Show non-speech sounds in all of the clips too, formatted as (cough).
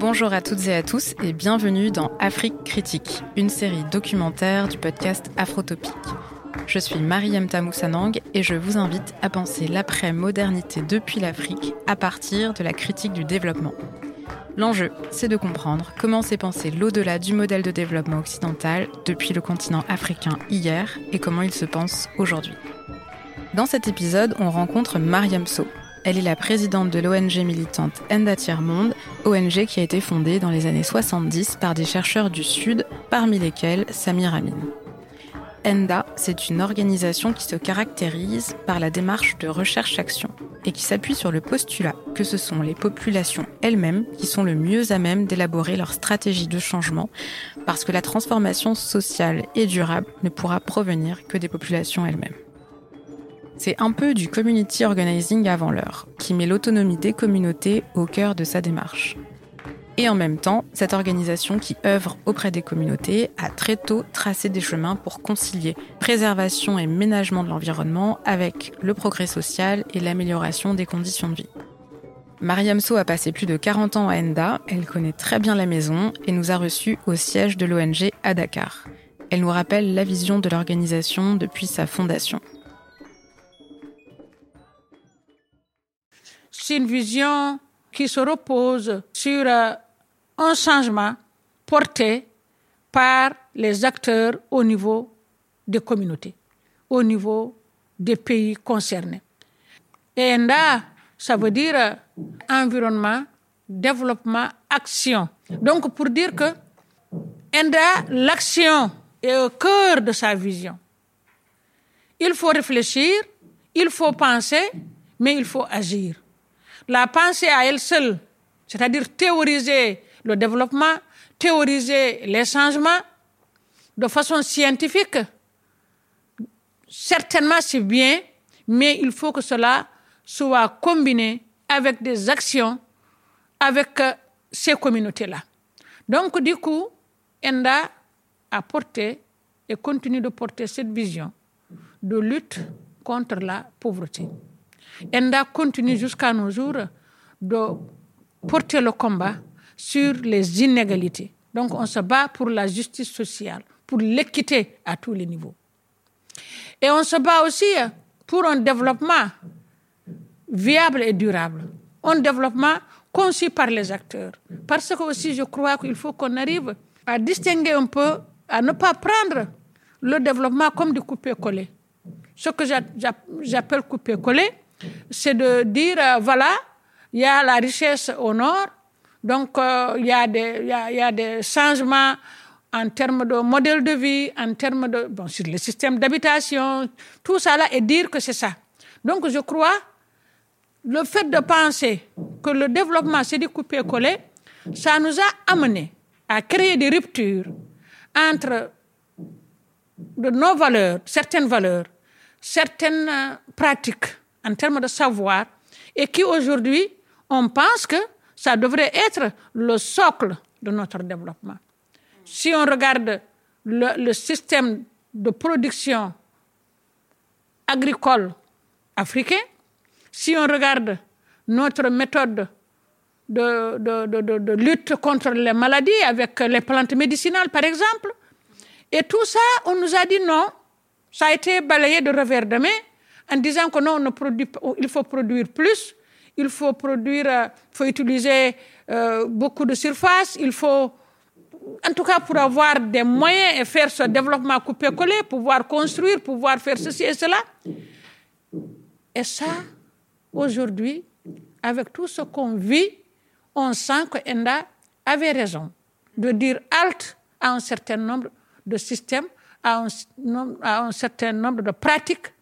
Bonjour à toutes et à tous et bienvenue dans Afrique Critique, une série documentaire du podcast Afrotopique. Je suis Mariam Tamoussanang et je vous invite à penser l'après-modernité depuis l'Afrique à partir de la critique du développement. L'enjeu, c'est de comprendre comment s'est pensé l'au-delà du modèle de développement occidental depuis le continent africain hier et comment il se pense aujourd'hui. Dans cet épisode, on rencontre Mariam So. Elle est la présidente de l'ONG militante Enda Tiers Monde, ONG qui a été fondée dans les années 70 par des chercheurs du Sud, parmi lesquels Samir Amin. ENDA, c'est une organisation qui se caractérise par la démarche de recherche-action et qui s'appuie sur le postulat que ce sont les populations elles-mêmes qui sont le mieux à même d'élaborer leur stratégie de changement parce que la transformation sociale et durable ne pourra provenir que des populations elles-mêmes. C'est un peu du community organizing avant l'heure, qui met l'autonomie des communautés au cœur de sa démarche. Et en même temps, cette organisation qui œuvre auprès des communautés a très tôt tracé des chemins pour concilier préservation et ménagement de l'environnement avec le progrès social et l'amélioration des conditions de vie. Mariam So a passé plus de 40 ans à Enda, elle connaît très bien la maison et nous a reçus au siège de l'ONG à Dakar. Elle nous rappelle la vision de l'organisation depuis sa fondation. C'est une vision qui se repose sur euh, un changement porté par les acteurs au niveau des communautés, au niveau des pays concernés. Et ENDA, ça veut dire euh, environnement, développement, action. Donc pour dire que ENDA, l'action est au cœur de sa vision. Il faut réfléchir, il faut penser, mais il faut agir. La pensée à elle seule, c'est-à-dire théoriser le développement, théoriser les changements de façon scientifique, certainement c'est bien, mais il faut que cela soit combiné avec des actions avec euh, ces communautés-là. Donc, du coup, ENDA a porté et continue de porter cette vision de lutte contre la pauvreté. ENDA continue jusqu'à nos jours de porter le combat sur les inégalités. Donc on se bat pour la justice sociale, pour l'équité à tous les niveaux. Et on se bat aussi pour un développement viable et durable. Un développement conçu par les acteurs. Parce que aussi je crois qu'il faut qu'on arrive à distinguer un peu, à ne pas prendre le développement comme du coupé-collé. Ce que j'appelle coupé-collé, c'est de dire, euh, voilà, il y a la richesse au nord, donc, euh, il, y a des, y a, y a des changements en termes de modèle de vie, en termes de, bon, sur le système d'habitation, tout ça là, et dire que c'est ça. Donc, je crois, le fait de penser que le développement, c'est du couper-coller, ça nous a amené à créer des ruptures entre nos valeurs, certaines valeurs, certaines euh, pratiques en termes de savoir, et qui aujourd'hui, on pense que ça devrait être le socle de notre développement. Si on regarde le, système de production agricole africain, si on regarde notre méthode de, lutte contre les maladies avec les plantes médicinales, par exemple, et tout ça, on nous a dit non, ça a été balayé de revers de main en disant que non, on ne produit, il faut produire plus, il faut produire, euh, faut utiliser euh, beaucoup de surface, il faut, en tout cas pour avoir des moyens et faire ce développement coupé-collé, pouvoir construire, pouvoir faire ceci et cela. Et ça, aujourd'hui, avec tout ce qu'on vit, on sent que Enda avait raison de dire halt à un certain nombre de systèmes, à un certain nombre de pratiques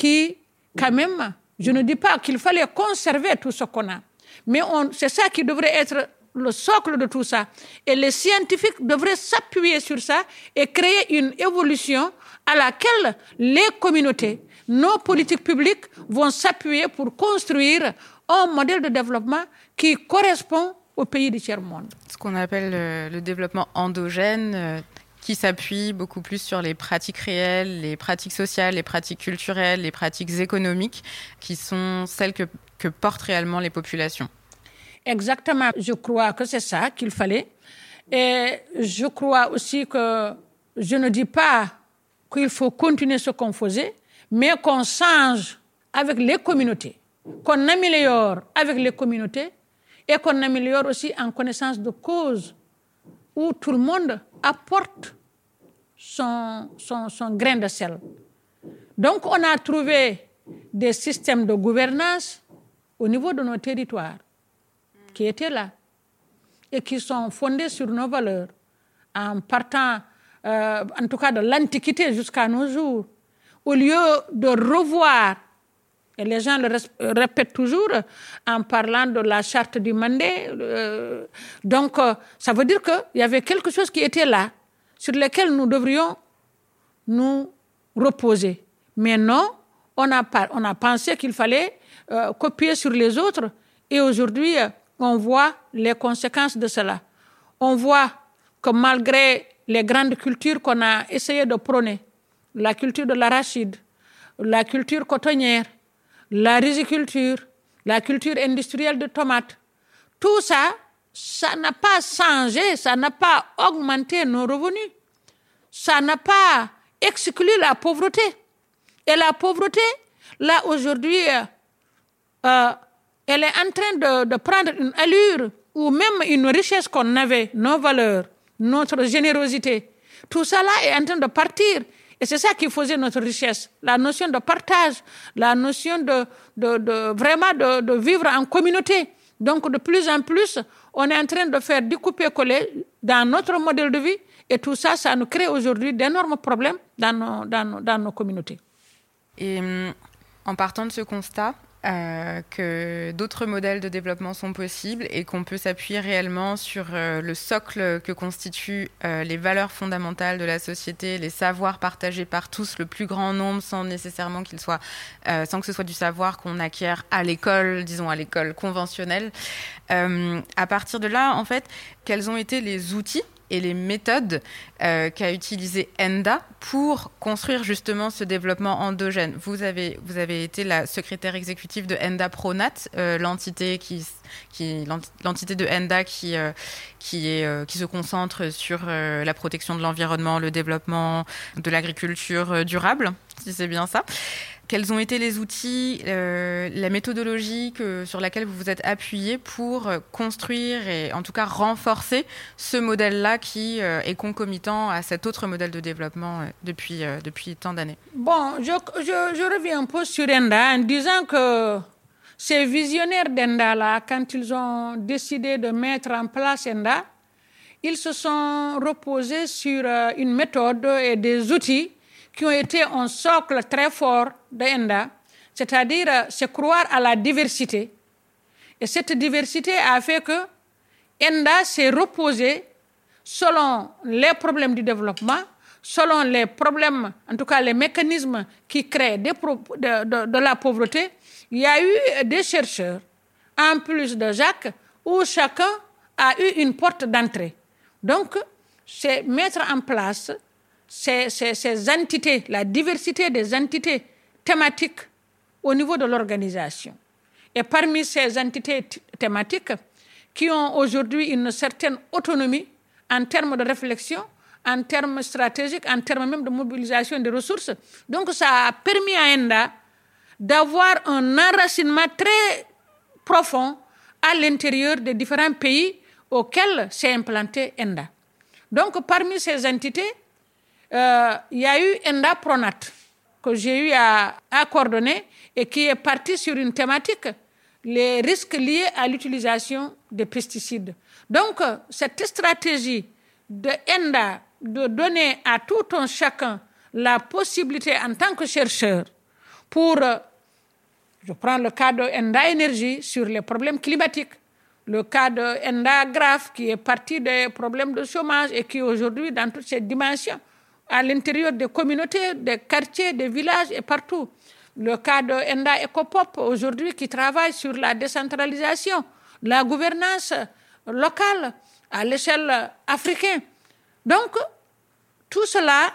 qui, quand même, je ne dis pas qu'il fallait conserver tout ce qu'on a, mais c'est ça qui devrait être le socle de tout ça. Et les scientifiques devraient s'appuyer sur ça et créer une évolution à laquelle les communautés, nos politiques publiques vont s'appuyer pour construire un modèle de développement qui correspond aux pays du tiers-monde. Ce qu'on appelle le, développement endogène, euh, qui s'appuie beaucoup plus sur les pratiques réelles, les pratiques sociales, les pratiques culturelles, les pratiques économiques, qui sont celles que, portent réellement les populations. Exactement, je crois que c'est ça qu'il fallait. Et je crois aussi que je ne dis pas qu'il faut continuer ce qu'on faisait, mais qu'on change avec les communautés, qu'on améliore avec les communautés et qu'on améliore aussi en connaissance de cause, où tout le monde apporte son, son, grain de sel. Donc on a trouvé des systèmes de gouvernance au niveau de nos territoires qui étaient là et qui sont fondés sur nos valeurs en partant euh, en tout cas de l'Antiquité jusqu'à nos jours, au lieu de revoir, et les gens le répètent toujours en parlant de la charte du Mandé, euh, donc euh, ça veut dire qu'il y avait quelque chose qui était là, sur lequel nous devrions nous reposer. Mais non, on a, on a pensé qu'il fallait copier sur les autres, et aujourd'hui, on voit les conséquences de cela. On voit que malgré les grandes cultures qu'on a essayé de prôner, la culture de l'arachide, la culture cotonnière, la riziculture, la culture industrielle de tomates, tout ça, ça n'a pas changé, ça n'a pas augmenté nos revenus, ça n'a pas exclu la pauvreté. Et la pauvreté, là aujourd'hui, euh, euh, elle est en train de, de prendre une allure ou même une richesse qu'on avait, nos valeurs, notre générosité. Tout cela est en train de partir. Et c'est ça qui faisait notre richesse. La notion de partage, la notion de, vraiment de, vivre en communauté. Donc, de plus en plus, on est en train de faire découper-coller dans notre modèle de vie. Et tout ça, ça nous crée aujourd'hui d'énormes problèmes dans nos, dans, dans nos communautés. Et hum, en partant de ce constat, euh, que d'autres modèles de développement sont possibles et qu'on peut s'appuyer réellement sur euh, le socle que constituent euh, les valeurs fondamentales de la société, les savoirs partagés par tous, le plus grand nombre, sans nécessairement qu'il soit, euh, sans que ce soit du savoir qu'on acquiert à l'école, disons à l'école conventionnelle. À partir de là, en fait, quels ont été les outils et les méthodes euh, qu'a utilisé ENDA pour construire justement ce développement endogène. Vous avez, été la secrétaire exécutive de ENDA Pronat, euh, l'entité qui, l'entité de ENDA qui, euh, se concentre sur la protection de l'environnement, le développement de l'agriculture durable, si c'est bien ça quels ont été les outils, euh, la méthodologie que, sur laquelle vous vous êtes appuyé pour construire et en tout cas renforcer ce modèle-là qui euh, est concomitant à cet autre modèle de développement euh, depuis, depuis tant d'années. Bon, je, je, reviens un peu sur ENDA en disant que ces visionnaires d'ENDA-là, quand ils ont décidé de mettre en place ENDA, ils se sont reposés sur une méthode et des outils qui ont été un socle très fort d'ENDA, c'est-à-dire c'est croire à la diversité. Et cette diversité a fait que ENDA s'est reposé selon les problèmes du développement, selon les problèmes, en tout cas les mécanismes qui créent de, de, de, la pauvreté. Il y a eu des chercheurs, en plus de Jacques, où chacun a eu une porte d'entrée. Donc, c'est mettre en place ces, entités, la diversité des entités thématiques au niveau de l'organisation. Et parmi ces entités thématiques qui ont aujourd'hui une certaine autonomie en termes de réflexion, en termes stratégiques, en termes même de mobilisation des ressources. Donc ça a permis à ENDA d'avoir un enracinement très profond à l'intérieur des différents pays auxquels s'est implanté ENDA. Donc parmi ces entités, euh, il y a eu Enda Pronat que j'ai eu à, coordonner et qui est parti sur une thématique, les risques liés à l'utilisation des pesticides. Donc, cette stratégie de ENDA de donner à tout un chacun la possibilité en tant que chercheur pour, je prends le cas de ENDA Énergie sur les problèmes climatiques, le cas de ENDA Graph qui est parti des problèmes de chômage et qui aujourd'hui dans toutes ces dimensions à l'intérieur des communautés, des quartiers, des villages et partout. Le cas de Enda Ecopop aujourd'hui qui travaille sur la décentralisation, la gouvernance locale à l'échelle africaine. Donc, tout cela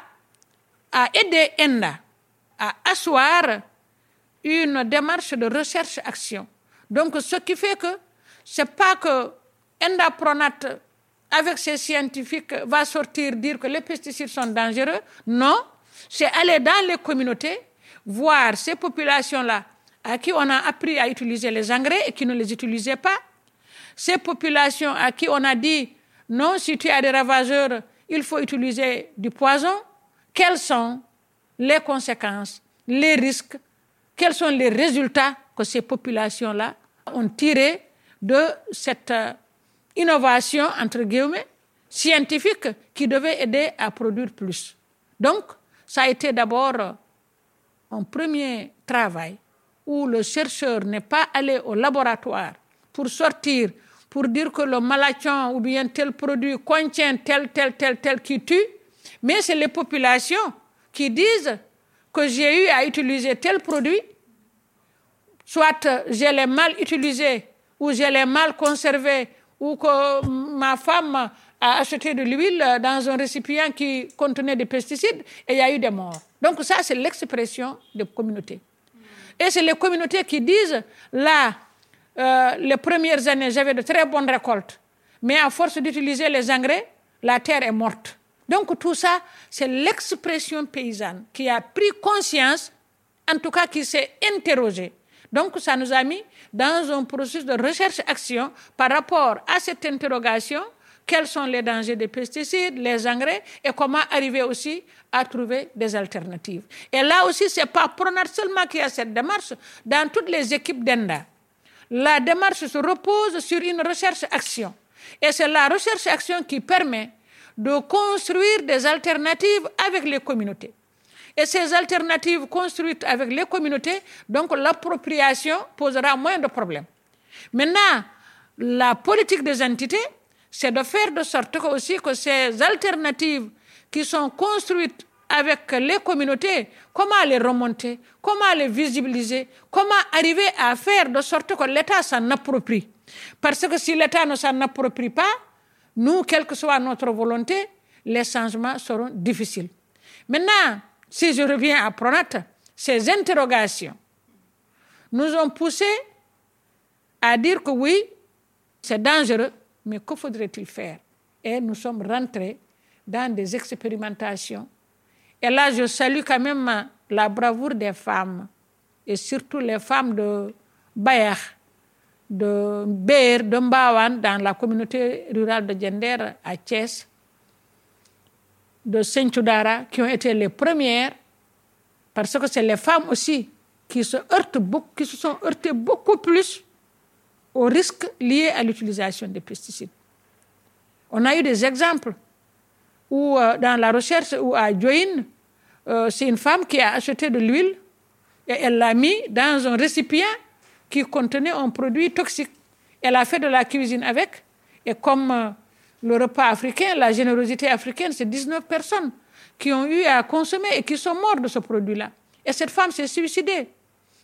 a aidé Enda à asseoir une démarche de recherche-action. Donc, ce qui fait que c'est pas que Endapronate, avec ses scientifiques, va sortir dire que les pesticides sont dangereux? Non, c'est aller dans les communautés, voir ces populations-là à qui on a appris à utiliser les engrais et qui ne les utilisaient pas. Ces populations à qui on a dit non, si tu as des ravageurs, il faut utiliser du poison. Quelles sont les conséquences, les risques, quels sont les résultats que ces populations-là ont tirés de cette euh, innovation, entre guillemets, scientifique qui devait aider à produire plus. Donc, ça a été d'abord un premier travail où le chercheur n'est pas allé au laboratoire pour sortir, pour dire que le malachon ou bien tel produit contient tel, tel, tel, tel qui tue, mais c'est les populations qui disent que j'ai eu à utiliser tel produit, soit je l'ai mal utilisé ou je l'ai mal conservé ou que ma femme a acheté de l'huile dans un récipient qui contenait des pesticides et il y a eu des morts. Donc ça, c'est l'expression des communautés. Et c'est les communautés qui disent, là, euh, les premières années, j'avais de très bonnes récoltes, mais à force d'utiliser les engrais, la terre est morte. Donc tout ça, c'est l'expression paysanne qui a pris conscience, en tout cas qui s'est interrogée. Donc ça nous a mis dans un processus de recherche-action par rapport à cette interrogation, quels sont les dangers des pesticides, les engrais et comment arriver aussi à trouver des alternatives. Et là aussi, ce n'est pas Pronat seulement qui a cette démarche, dans toutes les équipes d'ENDA. La démarche se repose sur une recherche-action. Et c'est la recherche-action qui permet de construire des alternatives avec les communautés. Et ces alternatives construites avec les communautés, donc l'appropriation posera moins de problèmes. Maintenant, la politique des entités, c'est de faire de sorte que aussi que ces alternatives qui sont construites avec les communautés, comment les remonter, comment les visibiliser, comment arriver à faire de sorte que l'État s'en approprie. Parce que si l'État ne s'en approprie pas, nous, quelle que soit notre volonté, les changements seront difficiles. Maintenant, si je reviens à Pronat, ces interrogations nous ont poussé à dire que oui, c'est dangereux, mais que faudrait-il faire? Et nous sommes rentrés dans des expérimentations. Et là, je salue quand même la bravoure des femmes, et surtout les femmes de Bayer, de Ber, de dans la communauté rurale de Gender à Thiès, de Saint-Choudara, qui ont été les premières, parce que c'est les femmes aussi qui se heurtent beaucoup, qui se sont heurtées beaucoup plus aux risques liés à l'utilisation des pesticides. On a eu des exemples où, euh, dans la recherche, où à Join, euh, c'est une femme qui a acheté de l'huile et elle l'a mis dans un récipient qui contenait un produit toxique. Elle a fait de la cuisine avec. Et comme euh, le repas africain, la générosité africaine, c'est 19 personnes qui ont eu à consommer et qui sont mortes de ce produit-là. Et cette femme s'est suicidée.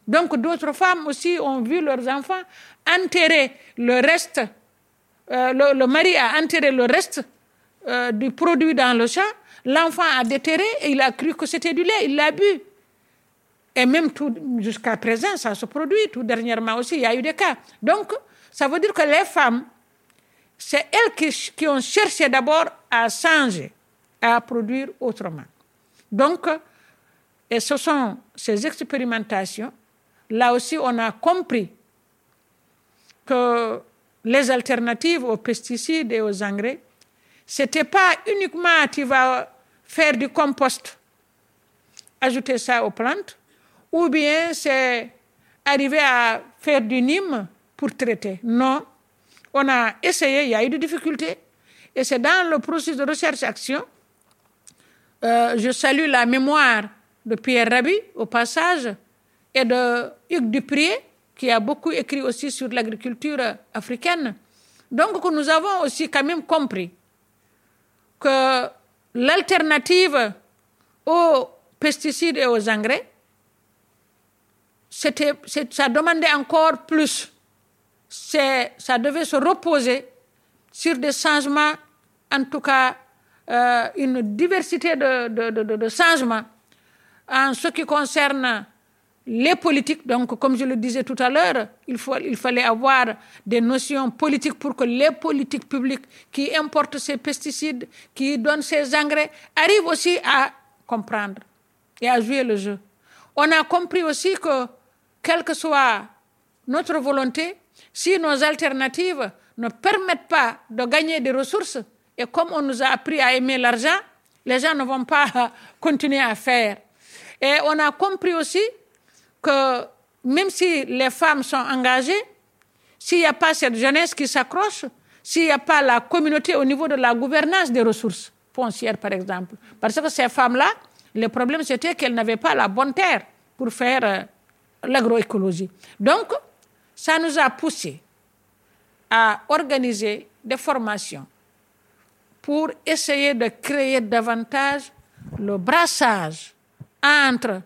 Donc d'autres femmes aussi ont vu leurs enfants enterrer le reste. Euh, le, mari a enterré le reste euh, du produit dans le champ. L'enfant a déterré et il a cru que c'était du lait. Il l'a bu. Et même jusqu'à présent, ça se produit. Tout dernièrement aussi, il y a eu des cas. Donc, ça veut dire que les femmes, c'est elles qui, ont cherché d'abord à changer, à produire autrement. Donc, et ce sont ces expérimentations. Là aussi, on a compris que les alternatives aux pesticides et aux engrais, ce n'était pas uniquement tu vas faire du compost, ajouter ça aux plantes, ou bien c'est arriver à faire du Nîmes pour traiter. Non, on a essayé, il y a eu des difficultés, et c'est dans le processus de recherche-action. Euh, je salue la mémoire de Pierre Rabhi, au passage, et de Hugues Duprier, qui a beaucoup écrit aussi sur l'agriculture africaine. Donc, nous avons aussi quand même compris que l'alternative aux pesticides et aux engrais, ça demandait encore plus. Ça devait se reposer sur des changements, en tout cas euh, une diversité de, de, de, changements en ce qui concerne les politiques, donc comme je le disais tout à l'heure, il, faut, il fallait avoir des notions politiques pour que les politiques publiques qui importent ces pesticides, qui donnent ces engrais, arrivent aussi à comprendre et à jouer le jeu. On a compris aussi que, quelle que soit notre volonté, si nos alternatives ne permettent pas de gagner des ressources, et comme on nous a appris à aimer l'argent, les gens ne vont pas (laughs) continuer à faire. Et on a compris aussi que même si les femmes sont engagées, s'il n'y a pas cette jeunesse qui s'accroche, s'il n'y a pas la communauté au niveau de la gouvernance des ressources foncières, par exemple, parce que ces femmes-là, le problème c'était qu'elles n'avaient pas la bonne terre pour faire euh, l'agroécologie. Donc, ça nous a poussé à organiser des formations pour essayer de créer davantage le brassage entre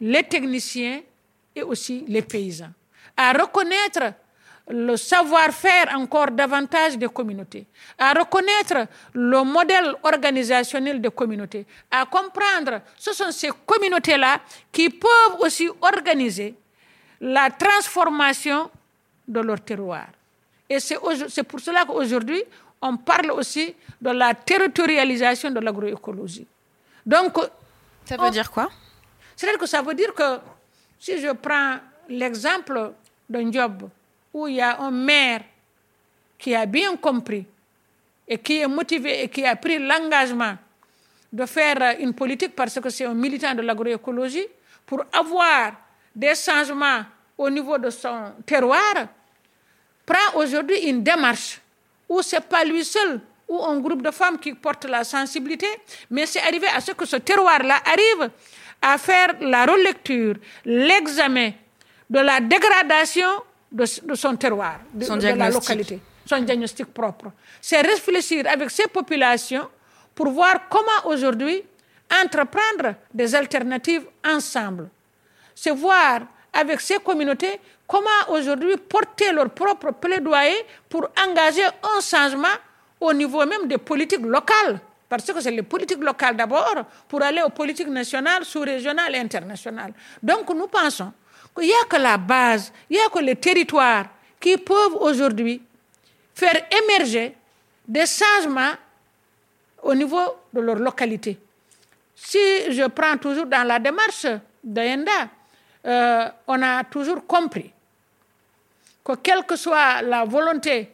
les techniciens et aussi les paysans, à reconnaître le savoir-faire encore davantage des communautés, à reconnaître le modèle organisationnel des communautés, à comprendre ce sont ces communautés-là qui peuvent aussi organiser la transformation de leur terroir. Et c'est pour cela qu'aujourd'hui, on parle aussi de la territorialisation de l'agroécologie. Donc, ça veut dire quoi? C'est-à-dire que ça veut dire que si je prends l'exemple d'un job où il y a un maire qui a bien compris et qui est motivé et qui a pris l'engagement de faire une politique parce que c'est un militant de l'agroécologie pour avoir des changements au niveau de son terroir, prend aujourd'hui une démarche où ce n'est pas lui seul ou un groupe de femmes qui portent la sensibilité, mais c'est arrivé à ce que ce terroir-là arrive à faire la relecture, l'examen de la dégradation de, son terroir, de, son de la localité, son diagnostic propre. C'est réfléchir avec ces populations pour voir comment aujourd'hui entreprendre des alternatives ensemble. C'est voir avec ces communautés comment aujourd'hui porter leur propre plaidoyer pour engager un changement au niveau même des politiques locales. Parce que c'est les politiques locales d'abord pour aller aux politiques nationales, sous-régionales et internationales. Donc nous pensons qu'il n'y a que la base, il n'y a que les territoires qui peuvent aujourd'hui faire émerger des changements au niveau de leur localité. Si je prends toujours dans la démarche d'Ayenda, euh, on a toujours compris que quelle que soit la volonté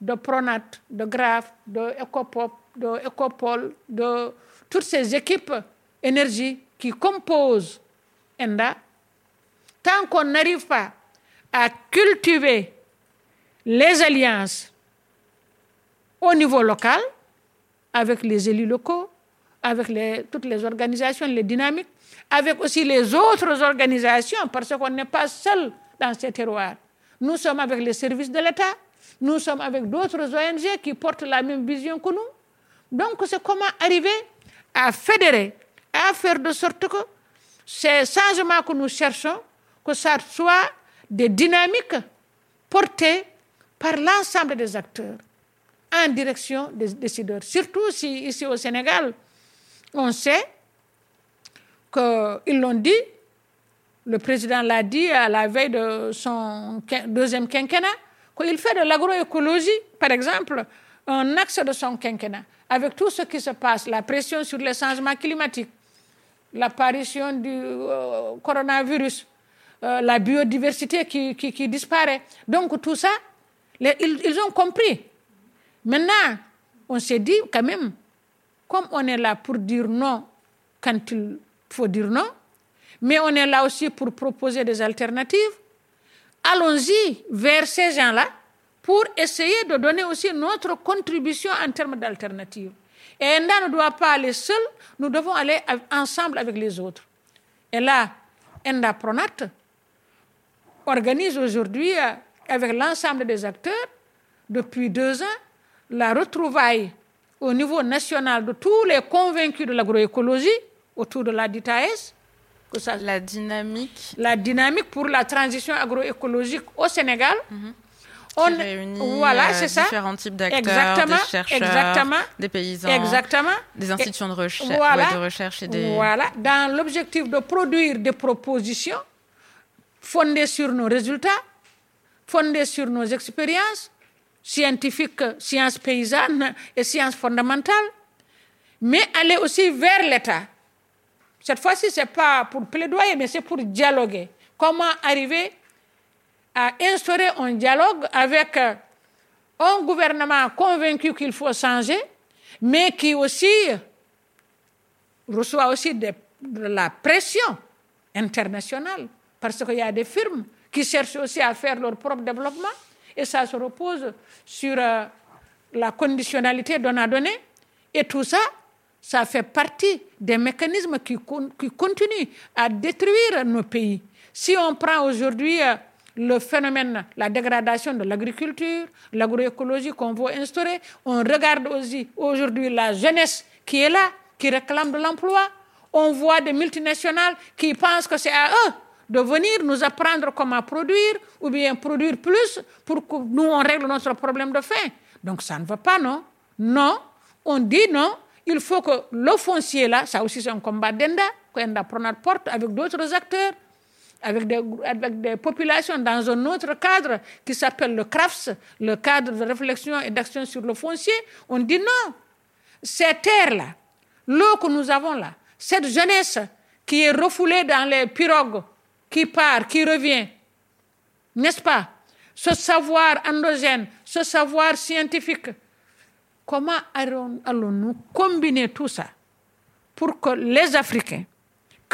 de Pronat, de Graf, de Ecopop, de Ecopol, de toutes ces équipes énergie qui composent ENDA, tant qu'on n'arrive pas à cultiver les alliances au niveau local, avec les élus locaux, avec toutes les organisations, les dynamiques, avec aussi les autres organisations, parce qu'on n'est pas seul dans ces terroirs. Nous sommes avec les services de l'État, nous sommes avec d'autres ONG qui portent la même vision que nous. Donc, c'est comment arriver à fédérer, à faire de sorte que ces changements que nous cherchons, que ce soit des dynamiques portées par l'ensemble des acteurs en direction des décideurs. Surtout si ici au Sénégal, on sait qu'ils l'ont dit, le président l'a dit à la veille de son deuxième quinquennat, qu'il fait de l'agroécologie, par exemple, un axe de son quinquennat, avec tout ce qui se passe, la pression sur les changements climatiques, l'apparition du euh, coronavirus, euh, la biodiversité qui, disparaît. Donc tout ça, ils, ils ont compris. Maintenant, on s'est dit quand même, comme on est là pour dire non quand il faut dire non, mais on est là aussi pour proposer des alternatives, allons-y vers ces gens-là pour essayer de donner aussi notre contribution en termes d'alternatives. Et Enda ne doit pas aller seul, nous devons aller ensemble avec les autres. Et là, Enda Pronat organise aujourd'hui, euh, avec l'ensemble des acteurs, depuis deux ans, la retrouvaille au niveau national de tous les convaincus de l'agroécologie autour de la DITAES. Ça, la dynamique. La dynamique pour la transition agroécologique au Sénégal. Mhm. On réunit voilà, euh, différents types d'acteurs, des chercheurs, exactement, des paysans, exactement, des institutions de, recherche, de recherche et des... Voilà, dans l'objectif de produire des propositions fondée sur nos résultats, fondée sur nos expériences scientifiques, sciences paysannes et sciences fondamentales, mais aller aussi vers l'État. Cette fois-ci, ce n'est pas pour plaidoyer, mais c'est pour dialoguer. Comment arriver à instaurer un dialogue avec un gouvernement convaincu qu'il faut changer, mais qui aussi reçoit aussi de, la pression internationale, parce qu'il y a des firmes qui cherchent aussi à faire leur propre développement, et ça se repose sur euh, la conditionnalité donne à donner, et tout ça, ça fait partie des mécanismes qui, continuent à détruire nos pays. Si on prend aujourd'hui euh, le phénomène, la dégradation de l'agriculture, l'agroécologie qu'on veut instaurer. On regarde aussi aujourd'hui la jeunesse qui est là, qui réclame de l'emploi. On voit des multinationales qui pensent que c'est à eux de venir nous apprendre comment produire ou bien produire plus pour que nous, on règle notre problème de faim. Donc ça ne va pas, non? Non, on dit non. Il faut que le foncier là, ça aussi c'est un combat d'Enda, qu'Enda prend notre porte avec d'autres acteurs avec des, avec des populations dans un autre cadre qui s'appelle le CRAFS, le cadre de réflexion et d'action sur le foncier, on dit non. Ces terres-là, l'eau que nous avons là, cette jeunesse qui est refoulée dans les pirogues, qui part, qui revient, n'est-ce pas? Ce savoir endogène, ce savoir scientifique, comment allons-nous combiner tout ça pour que les Africains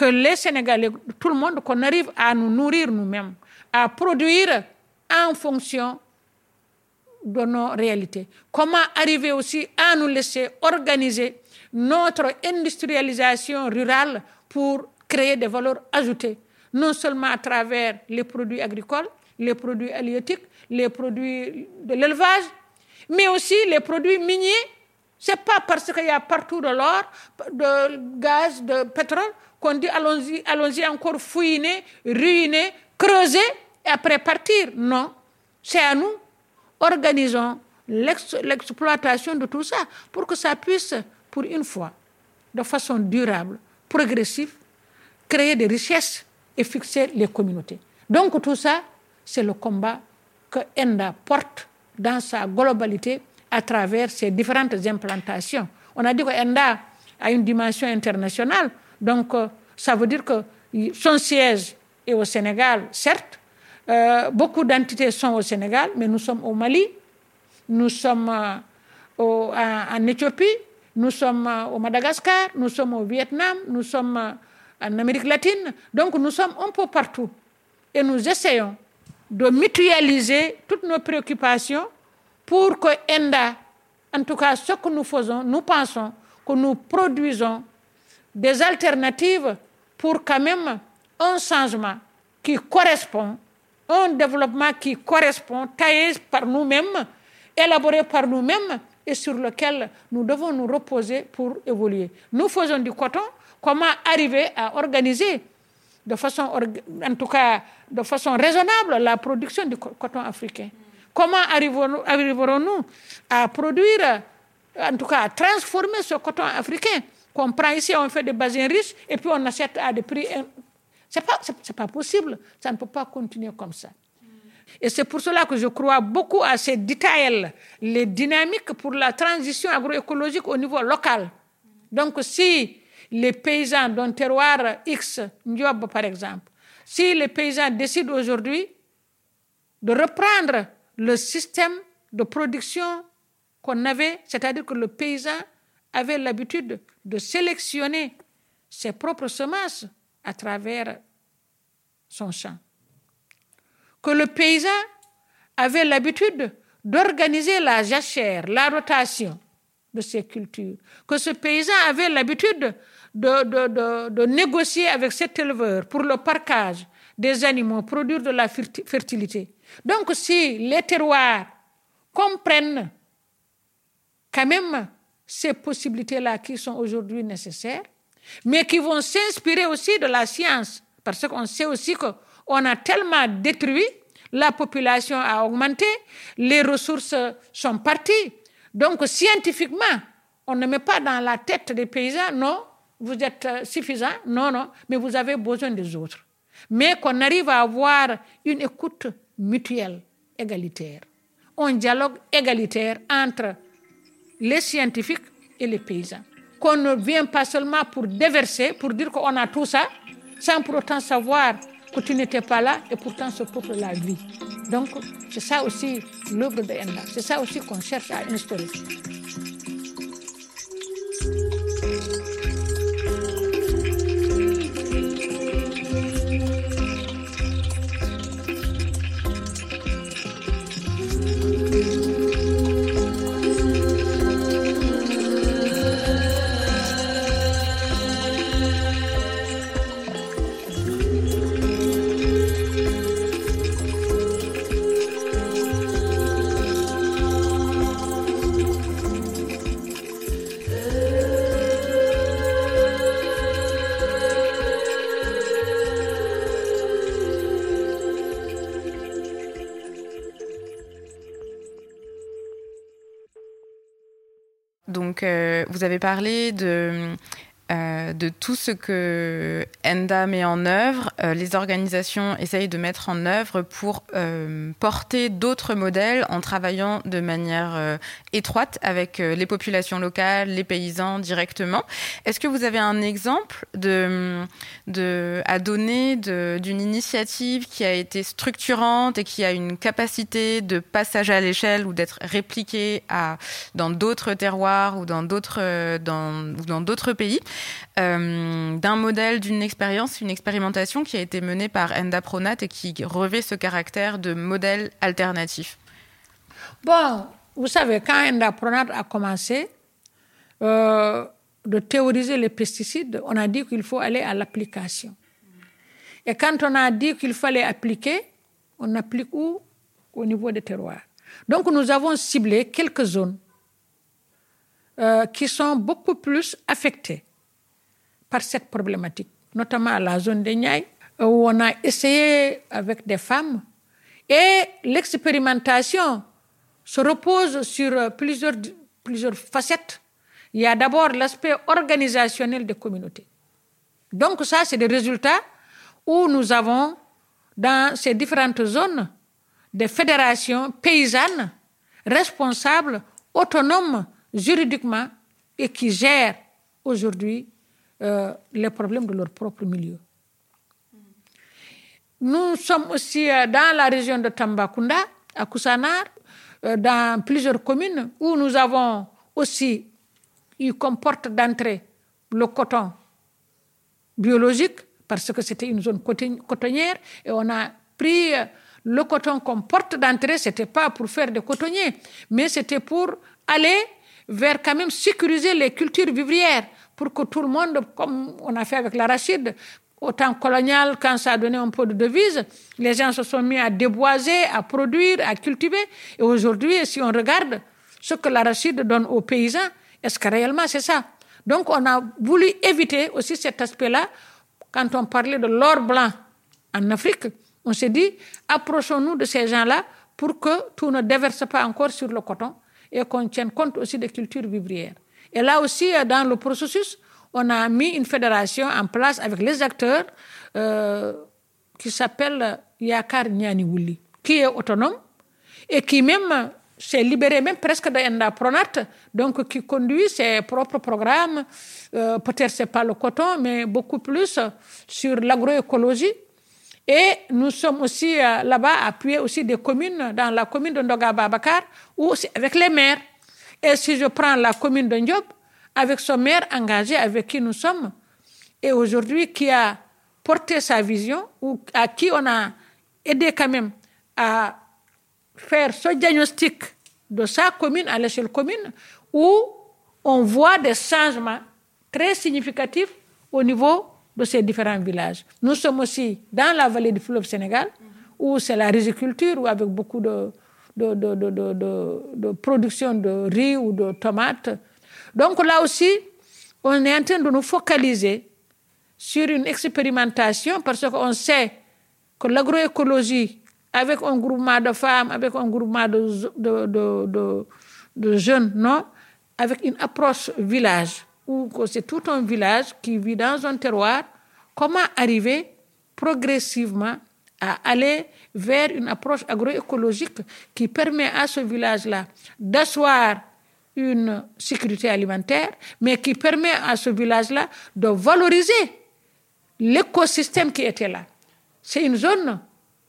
que les Sénégalais, tout le monde, qu'on arrive à nous nourrir nous-mêmes, à produire en fonction de nos réalités? Comment arriver aussi à nous laisser organiser notre industrialisation rurale pour créer des valeurs ajoutées, non seulement à travers les produits agricoles, les produits halieutiques, les produits de l'élevage, mais aussi les produits miniers. Ce n'est pas parce qu'il y a partout de l'or, de gaz, de pétrole qu'on dit allons-y, allons-y encore fouiner, ruiner, creuser et après partir. Non, c'est à nous. Organisons l'exploitation de tout ça pour que ça puisse, pour une fois, de façon durable, progressive, créer des richesses et fixer les communautés. Donc tout ça, c'est le combat que ENDA porte dans sa globalité à travers ses différentes implantations. On a dit que ENDA a une dimension internationale, donc, euh, ça veut dire que son siège est au Sénégal, certes. Euh, beaucoup d'entités sont au Sénégal, mais nous sommes au Mali, nous sommes euh, en, Éthiopie, nous sommes au Madagascar, nous sommes au Vietnam, nous sommes en Amérique latine. Donc, nous sommes un peu partout. Et nous essayons de mutualiser toutes nos préoccupations pour que ENDA, en tout cas ce que nous faisons, nous pensons que nous produisons des alternatives pour quand même un changement qui correspond, un développement qui correspond, taillé par nous-mêmes, élaboré par nous-mêmes et sur lequel nous devons nous reposer pour évoluer. Nous faisons du coton, comment arriver à organiser de façon, en tout cas, de façon raisonnable la production du coton africain. Comment arriverons-nous à produire, en tout cas à transformer ce coton africain qu'on prend ici, on fait des bassins riches et puis on achète à des prix. Ce n'est pas, pas possible. Ça ne peut pas continuer comme ça. Et c'est pour cela que je crois beaucoup à ces détails, les dynamiques pour la transition agroécologique au niveau local. Donc, si les paysans d'un terroir X, Ndiob par exemple, si les paysans décident aujourd'hui de reprendre le système de production qu'on avait, c'est-à-dire que le paysan avait l'habitude de sélectionner ses propres semences à travers son champ. Que le paysan avait l'habitude d'organiser la jachère, la rotation de ses cultures. Que ce paysan avait l'habitude de, de, de, négocier avec cet éleveur pour le parcage des animaux, produire de la fertilité. Donc si les terroirs comprennent quand même ces possibilités-là qui sont aujourd'hui nécessaires, mais qui vont s'inspirer aussi de la science, parce qu'on sait aussi qu'on a tellement détruit, la population a augmenté, les ressources sont parties. Donc scientifiquement, on ne met pas dans la tête des paysans, non, vous êtes suffisant, non, non, mais vous avez besoin des autres. mais qu'on arrive à avoir une écoute mutuelle, égalitaire, un dialogue égalitaire entre les scientifiques et les paysans. Qu'on ne vient pas seulement pour déverser, pour dire qu'on a tout ça, sans pour autant savoir que tu n'étais pas là et pourtant ce peuple la vie. Donc, c'est ça aussi l'œuvre de Enda. C'est ça aussi qu'on cherche à instaurer. Parlé de euh, de tout ce que ENDA met en œuvre, les organisations essayent de mettre en œuvre pour euh, porter d'autres modèles en travaillant de manière euh, étroite avec les populations locales, les paysans directement. Est-ce que vous avez un exemple à donner d'une initiative qui a été structurante et qui a une capacité de passage à l'échelle ou d'être répliquée dans d'autres terroirs ou dans d'autres pays euh, d'un modèle, d'une expérience, une expérimentation qui a été menée par Enda Pronat et qui revêt ce caractère de modèle alternatif Bon, vous savez, quand Enda Pronat a commencé euh, de théoriser les pesticides, on a dit qu'il faut aller à l'application. Et quand on a dit qu'il fallait appliquer, on applique où? Au niveau des terroirs. Donc nous avons ciblé quelques zones euh, qui sont beaucoup plus affectées par cette problématique, notamment la zone de Niaï, où on a essayé avec des femmes. Et l'expérimentation se repose sur plusieurs, facettes. Il y a d'abord l'aspect organisationnel des communautés. Donc ça, c'est des résultats où nous avons dans ces différentes zones des fédérations paysannes responsables, autonomes juridiquement et qui gèrent aujourd'hui euh, les problèmes de leur propre milieu. Nous sommes aussi euh, dans la région de Tambacounda, à Koussanar, euh, dans plusieurs communes où nous avons aussi eu comme porte d'entrée le coton biologique, parce que c'était une zone cotonnière, et on a pris le coton comme porte d'entrée, ce n'était pas pour faire des cotonniers, mais c'était pour aller vers quand même sécuriser les cultures vivrières pour que tout le monde, comme on a fait avec l'arachide, au temps colonial, quand ça a donné un peu de devise, les gens se sont mis à déboiser, à produire, à cultiver. Et aujourd'hui, si on regarde ce que l'arachide donne aux paysans, est-ce que réellement c'est ça? Donc on a voulu éviter aussi cet aspect-là. Quand on parlait de l'or blanc en Afrique, on s'est dit, approchons-nous de ces gens-là pour que tout ne déverse pas encore sur le coton et qu'on tienne compte aussi des cultures vivrières. Et là aussi, dans le processus, on a mis une fédération en place avec les acteurs euh, qui s'appelle Yakar Nyani qui est autonome et qui même s'est libéré même presque d'un Pronat, donc qui conduit ses propres programmes. Euh, Peut-être c'est pas le coton, mais beaucoup plus sur l'agroécologie. Et nous sommes aussi euh, là-bas appuyés aussi des communes, dans la commune de Ndoga Babakar, où avec les maires. Et si je prends la commune de avec son maire engagé avec qui nous sommes, et aujourd'hui qui a porté sa vision, ou à qui on a aidé quand même à faire ce diagnostic de sa commune à l'échelle commune, où on voit des changements très significatifs au niveau de ces différents villages. Nous sommes aussi dans la vallée du fleuve Sénégal, où c'est la riziculture, où avec beaucoup de, de, de, de, production de riz ou de tomates. Donc là aussi, on est en train de nous focaliser sur une expérimentation parce qu'on sait que l'agroécologie, avec un groupement de femmes, avec un groupement de, de, de jeunes, non, avec une approche village, où c'est tout un village qui vit dans un terroir, comment arriver progressivement à aller vers une approche agroécologique qui permet à ce village-là d'asseoir une sécurité alimentaire, mais qui permet à ce village-là de valoriser l'écosystème qui était là. C'est une zone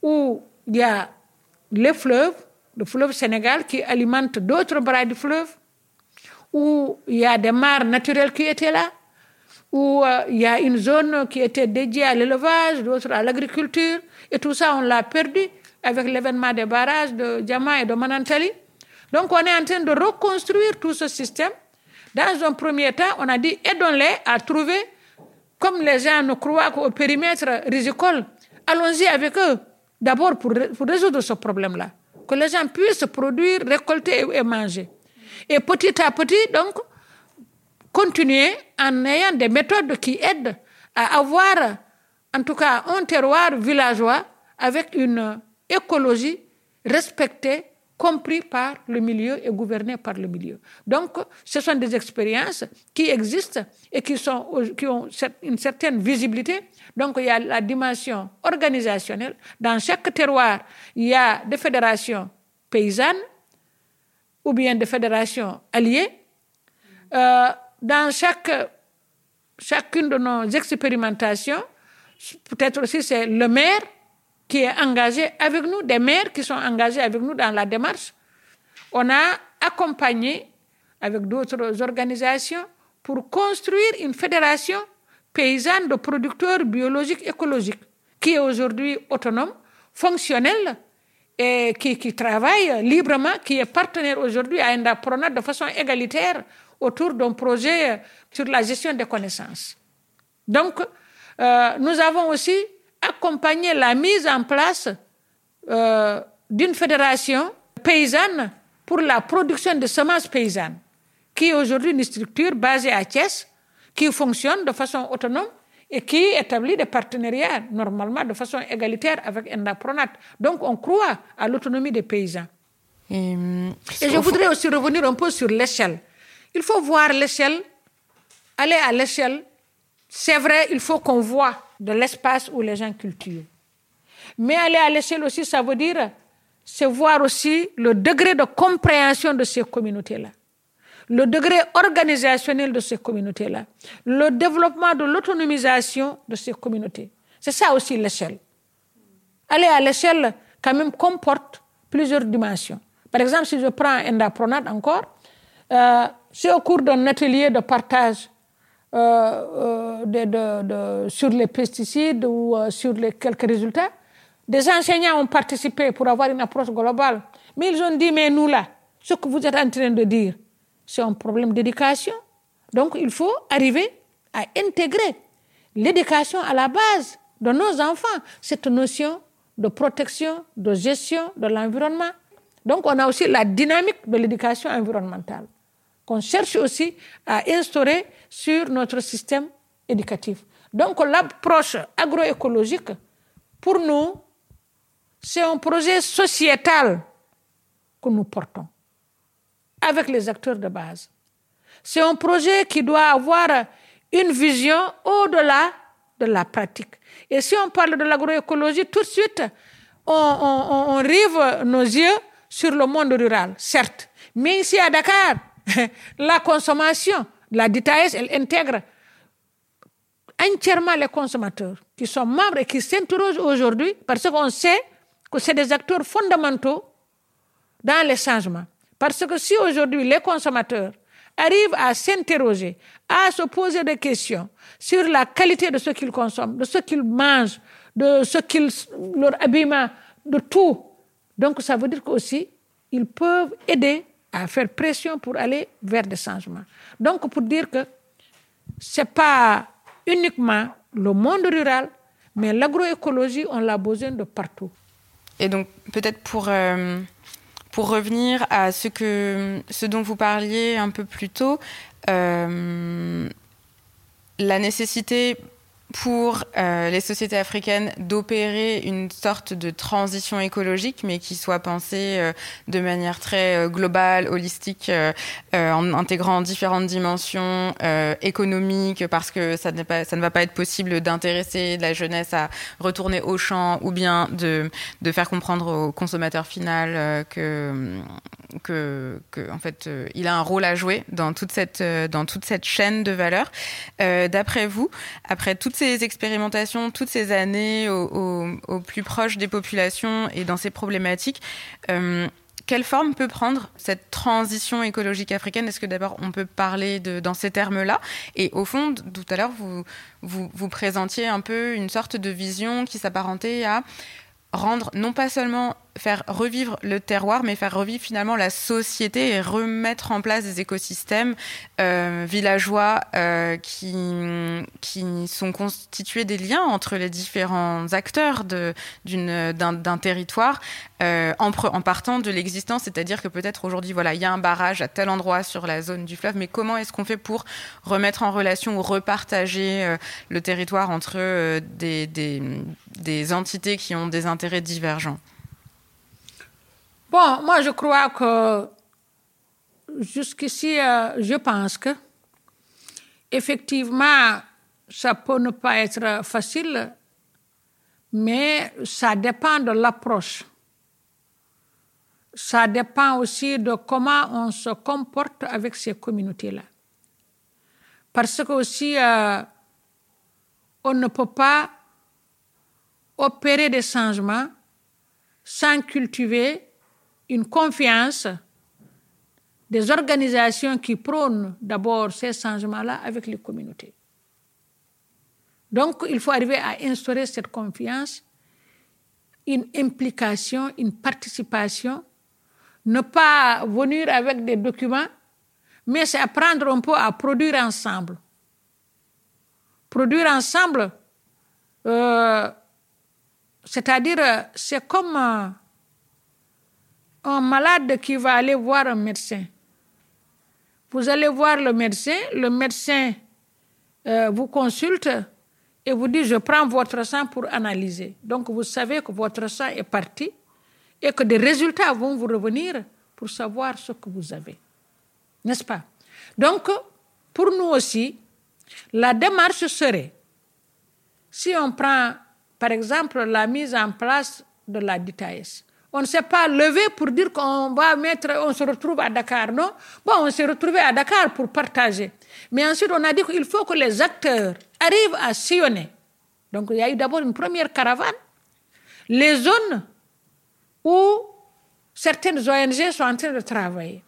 où il y a les fleuves, le fleuve Sénégal qui alimente d'autres bras du fleuve, où il y a des mares naturelles qui étaient là, où euh, il y a une zone qui était dédiée à l'élevage, d'autres à l'agriculture, et tout ça, on l'a perdu avec l'événement des barrages de Diama et de Manantali. Donc, on est en train de reconstruire tout ce système. Dans un premier temps, on a dit aidons-les à trouver, comme les gens ne croient qu'au périmètre risicole, allons-y avec eux, d'abord pour, pour résoudre ce problème-là. Que les gens puissent produire, récolter et manger. Et petit à petit, donc, continuer en ayant des méthodes qui aident à avoir, en tout cas, un terroir villageois avec une écologie respectée, compris par le milieu et gouvernée par le milieu. Donc, ce sont des expériences qui existent et qui, sont, qui ont une certaine visibilité. Donc, il y a la dimension organisationnelle. Dans chaque terroir, il y a des fédérations paysannes ou bien des fédérations alliées. Euh, dans chaque, chacune de nos expérimentations, peut-être aussi c'est le maire qui est engagé avec nous, des maires qui sont engagés avec nous dans la démarche. On a accompagné avec d'autres organisations pour construire une fédération paysanne de producteurs biologiques écologiques qui est aujourd'hui autonome, fonctionnelle et qui, travaille librement, qui est partenaire aujourd'hui à Indapronat de façon égalitaire autour d'un projet sur la gestion des connaissances. Donc, euh, nous avons aussi accompagné la mise en place euh, d'une fédération paysanne pour la production de semences paysannes, qui est aujourd'hui une structure basée à Thiès, qui fonctionne de façon autonome et qui établit des partenariats normalement de façon égalitaire avec Endapronat. Donc on croit à l'autonomie des paysans. Et, et je voudrais aussi revenir un peu sur l'échelle. Il faut voir l'échelle, aller à l'échelle. C'est vrai, il faut qu'on voit de l'espace où les gens cultivent. Mais aller à l'échelle aussi, ça veut dire, c'est voir aussi le degré de compréhension de ces communautés-là, le degré organisationnel de ces communautés-là, le développement de l'autonomisation de ces communautés. C'est ça aussi l'échelle. Aller à l'échelle, quand même, comporte plusieurs dimensions. Par exemple, si je prends Endapronat encore, euh, c'est au cours d'un atelier de partage euh, euh, sur les pesticides ou euh, sur les quelques résultats. Des enseignants ont participé pour avoir une approche globale. Mais ils ont dit, mais nous là, ce que vous êtes en train de dire, c'est un problème d'éducation. Donc il faut arriver à intégrer l'éducation à la base de nos enfants, cette notion de protection, de gestion de l'environnement. Donc on a aussi la dynamique de l'éducation environnementale qu'on cherche aussi à instaurer sur notre système éducatif. Donc l'approche agroécologique, pour nous, c'est un projet sociétal que nous portons avec les acteurs de base. C'est un projet qui doit avoir une vision au-delà de la pratique. Et si on parle de l'agroécologie, tout de suite, on, rive nos yeux sur le monde rural, certes. Mais ici à Dakar, (laughs) la consommation, la DTS, elle intègre entièrement les consommateurs qui sont membres et qui s'interrogent aujourd'hui parce qu'on sait que c'est des acteurs fondamentaux dans les changements. Parce que si aujourd'hui les consommateurs arrivent à s'interroger, à se poser des questions sur la qualité de ce qu'ils consomment, de ce qu'ils mangent, de ce qu'ils, leur habillement, de tout, donc ça veut dire qu'aussi, ils peuvent aider à faire pression pour aller vers des changements. Donc, pour dire que ce n'est pas uniquement le monde rural, mais l'agroécologie, on l'a besoin de partout. Et donc, peut-être pour, euh, pour revenir à ce, que, ce dont vous parliez un peu plus tôt, euh, la nécessité pour euh, les sociétés africaines d'opérer une sorte de transition écologique, mais qui soit pensée euh, de manière très euh, globale, holistique, en intégrant différentes dimensions économiques, parce que ça, pas, ça ne va pas être possible d'intéresser la jeunesse à retourner au champ ou bien de, de faire comprendre au consommateur final que, que, en fait, il a un rôle à jouer dans toute cette, dans toute cette chaîne de valeur. D'après vous, après toutes ces expérimentations, toutes ces années au, plus proche des populations et dans ces problématiques, euh, quelle forme peut prendre cette transition écologique africaine? Est-ce que d'abord on peut parler dans ces termes-là? Et au fond, tout à l'heure, vous, vous présentiez un peu une sorte de vision qui s'apparentait à rendre non pas seulement faire revivre le terroir, mais faire revivre finalement la société et remettre en place des écosystèmes euh, villageois euh, qui, qui sont constitués des liens entre les différents acteurs d'un territoire euh, en, partant de l'existence, c'est-à-dire que peut-être aujourd'hui, voilà, il y a un barrage à tel endroit sur la zone du fleuve, mais comment est-ce qu'on fait pour remettre en relation ou repartager le territoire entre des entités qui ont des intérêts divergents? Bon, moi je crois que jusqu'ici, euh, je pense que effectivement, ça peut ne pas être facile, mais ça dépend de l'approche. Ça dépend aussi de comment on se comporte avec ces communautés-là. Parce que aussi, euh, on ne peut pas opérer des changements sans cultiver une confiance des organisations qui prônent d'abord ces changements-là avec les communautés. Donc, il faut arriver à instaurer cette confiance, une implication, une participation, ne pas venir avec des documents, mais c'est apprendre un peu à produire ensemble. Produire ensemble, euh, c'est-à-dire, c'est comme euh, un malade qui va aller voir un médecin. Vous allez voir le médecin, le médecin euh, vous consulte et vous dit je prends votre sang pour analyser. Donc vous savez que votre sang est parti et que des résultats vont vous revenir pour savoir ce que vous avez. N'est-ce pas? Donc pour nous aussi, la démarche serait, si on prend par exemple la mise en place de la DITAS, on ne s'est pas levé pour dire qu'on va mettre, on se retrouve à Dakar, non? Bon, on s'est retrouvé à Dakar pour partager. Mais ensuite, on a dit qu'il faut que les acteurs arrivent à sillonner. Donc, il y a eu d'abord une première caravane. Les zones où certaines ONG sont en train de travailler.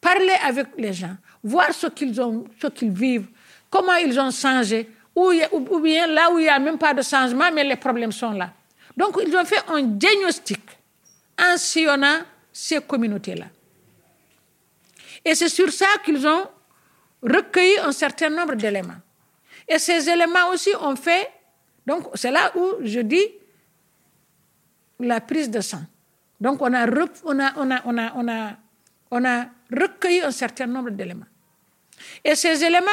Parler avec les gens, voir ce qu'ils ont, ce qu'ils vivent, comment ils ont changé, ou, ou bien là où il n'y a même pas de changement, mais les problèmes sont là. Donc, ils ont fait un diagnostic en sillonnant ces communautés-là. Et c'est sur ça qu'ils ont recueilli un certain nombre d'éléments. Et ces éléments aussi ont fait, donc c'est là où je dis la prise de sang. Donc on a, on a, on a, on a, on a, on a recueilli un certain nombre d'éléments. Et ces éléments,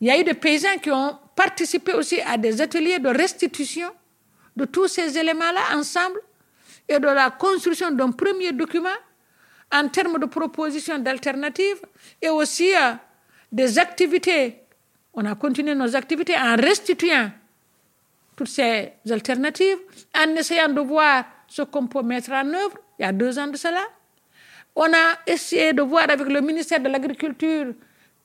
il y a eu des paysans qui ont participé aussi à des ateliers de restitution de tous ces éléments-là ensemble et de la construction d'un premier document en termes de propositions d'alternatives et aussi euh, des activités. On a continué nos activités en restituant toutes ces alternatives, en essayant de voir ce qu'on peut mettre en œuvre. Il y a deux ans de cela. On a essayé de voir avec le ministère de l'Agriculture,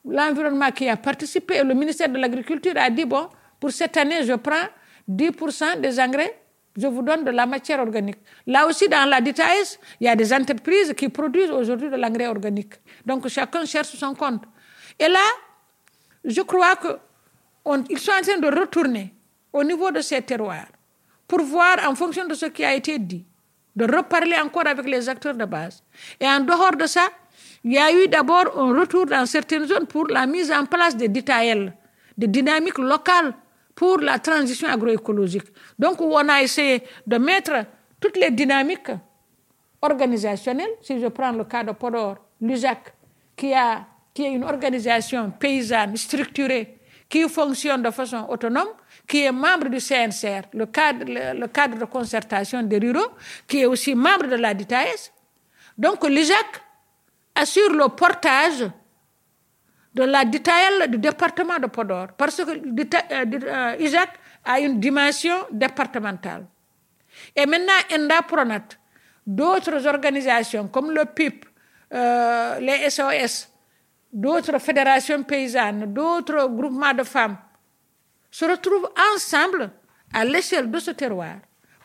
l'environnement qui a participé. Et le ministère de l'Agriculture a dit, bon, pour cette année, je prends 10% des engrais je vous donne de la matière organique. Là aussi, dans la DITAS, il y a des entreprises qui produisent aujourd'hui de l'engrais organique. Donc, chacun cherche son compte. Et là, je crois qu'ils sont en train de retourner au niveau de ces terroirs pour voir, en fonction de ce qui a été dit, de reparler encore avec les acteurs de base. Et en dehors de ça, il y a eu d'abord un retour dans certaines zones pour la mise en place des DITAL, des dynamiques locales pour la transition agroécologique. Donc, on a essayé de mettre toutes les dynamiques organisationnelles. Si je prends le cas de Podor, l'USAC, qui, qui est une organisation paysanne structurée, qui fonctionne de façon autonome, qui est membre du CNCR, le cadre, le, cadre de concertation des ruraux, qui est aussi membre de la DITAES. Donc l'IJAC assure le portage de la DITAEL du département de Podor, parce que l'IJAC euh, a une dimension départementale. Et maintenant, ENDA Pronat, d'autres organisations comme le PIP, euh, les SOS, d'autres fédérations paysannes, d'autres groupements de femmes se retrouvent ensemble à l'échelle de ce terroir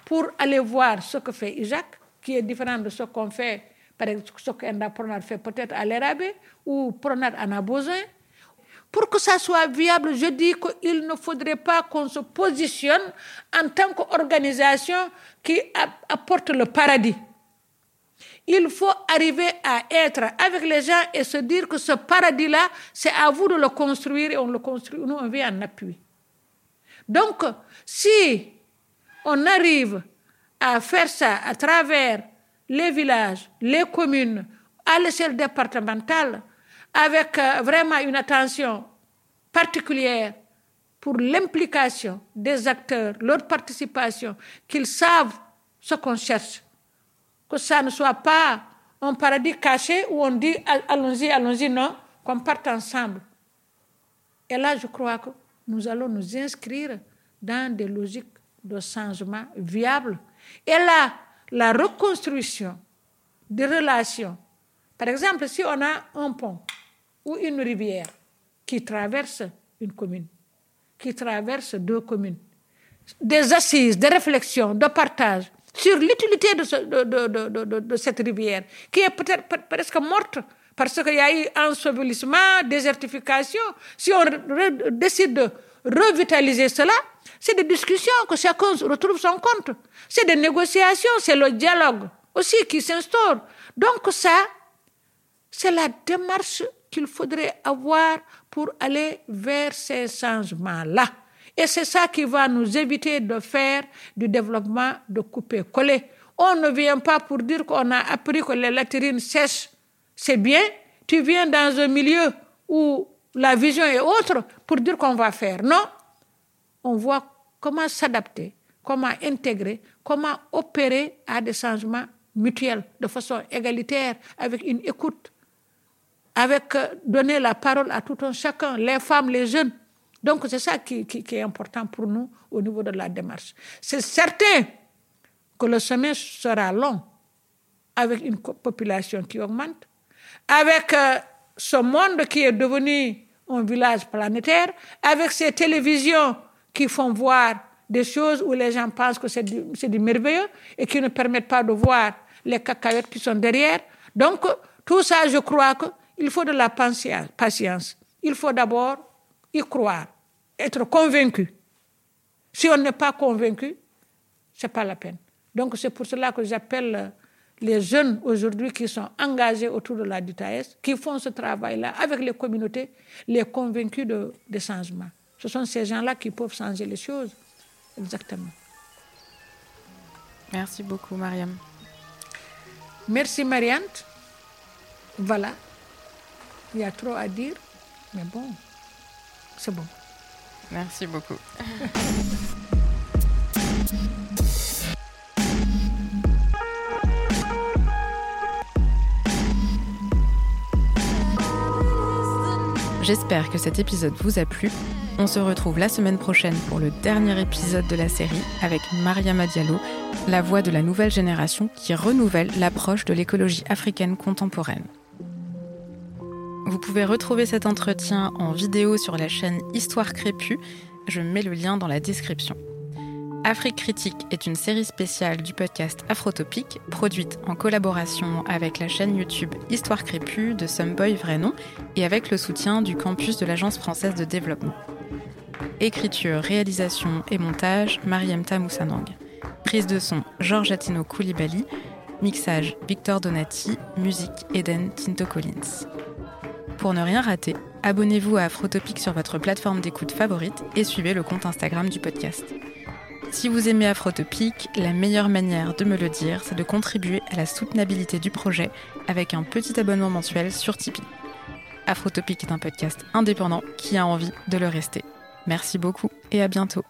pour aller voir ce que fait Isaac, qui est différent de ce qu'on fait, par exemple, ce qu'Enda Pronat fait peut-être à l'Érabé, ou Pronat en a besoin. Pour que ça soit viable, je dis qu'il ne faudrait pas qu'on se positionne en tant qu'organisation qui apporte le paradis. Il faut arriver à être avec les gens et se dire que ce paradis-là, c'est à vous de le construire et on le construit, nous on vient en appui. Donc, si on arrive à faire ça à travers les villages, les communes, à l'échelle départementale, avec euh, vraiment une attention particulière pour l'implication des acteurs, leur participation, qu'ils savent ce qu'on cherche, que ça ne soit pas un paradis caché où on dit allons-y, allons-y, non, qu'on parte ensemble. Et là, je crois que nous allons nous inscrire dans des logiques de changement viables. Et là, la reconstruction des relations, par exemple, si on a un pont ou une rivière qui traverse une commune, qui traverse deux communes, des assises, des réflexions, de partage, sur l'utilité de, de, cette rivière, qui est peut-être presque morte parce qu'il y a eu ensevelissement, désertification. Si on décide de revitaliser cela, c'est des discussions que chacun retrouve son compte. C'est des négociations, c'est le dialogue aussi qui s'instaure. Donc ça, c'est la démarche qu'il faudrait avoir pour aller vers ces changements-là. Et c'est ça qui va nous éviter de faire du développement de couper-coller. On ne vient pas pour dire qu'on a appris que les latérines sèchent. C'est bien. Tu viens dans un milieu où la vision est autre pour dire qu'on va faire. Non. On voit comment s'adapter, comment intégrer, comment opérer à des changements mutuels de façon égalitaire, avec une écoute, avec euh, donner la parole à tout un chacun, les femmes, les jeunes. Donc c'est ça qui, est important pour nous au niveau de la démarche. C'est certain que le chemin sera long avec une population qui augmente, avec euh, ce monde qui est devenu un village planétaire, avec ces télévisions qui font voir des choses où les gens pensent que c'est du, du, merveilleux et qui ne permettent pas de voir les cacahuètes qui sont derrière. Donc, tout ça, je crois qu'il faut de la patience. Il faut d'abord y croire être convaincu. Si on n'est pas convaincu, ce n'est pas la peine. Donc c'est pour cela que j'appelle les jeunes aujourd'hui qui sont engagés autour de la DITAES, qui font ce travail-là avec les communautés, les convaincus de, des changements. Ce sont ces gens-là qui peuvent changer les choses. Exactement. Merci beaucoup, Mariam. Merci, Marianne. Voilà. Il y a trop à dire, mais bon, c'est bon. Merci beaucoup. (laughs) J'espère que cet épisode vous a plu. On se retrouve la semaine prochaine pour le dernier épisode de la série avec Mariama Diallo, la voix de la nouvelle génération qui renouvelle l'approche de l'écologie africaine contemporaine. Vous pouvez retrouver cet entretien en vidéo sur la chaîne Histoire Crépue. Je mets le lien dans la description. Afrique Critique est une série spéciale du podcast Afrotopique, produite en collaboration avec la chaîne YouTube Histoire Crépue de Someboy Vrai Nom et avec le soutien du campus de l'Agence française de développement. Écriture, réalisation et montage, Mariem Tamoussanang. Prise de son, Georges Atino Koulibaly. Mixage, Victor Donati. Musique, Eden Tinto Collins. Pour ne rien rater, abonnez-vous à Afrotopic sur votre plateforme d'écoute favorite et suivez le compte Instagram du podcast. Si vous aimez Afrotopic, la meilleure manière de me le dire, c'est de contribuer à la soutenabilité du projet avec un petit abonnement mensuel sur Tipeee. Afrotopic est un podcast indépendant qui a envie de le rester. Merci beaucoup et à bientôt.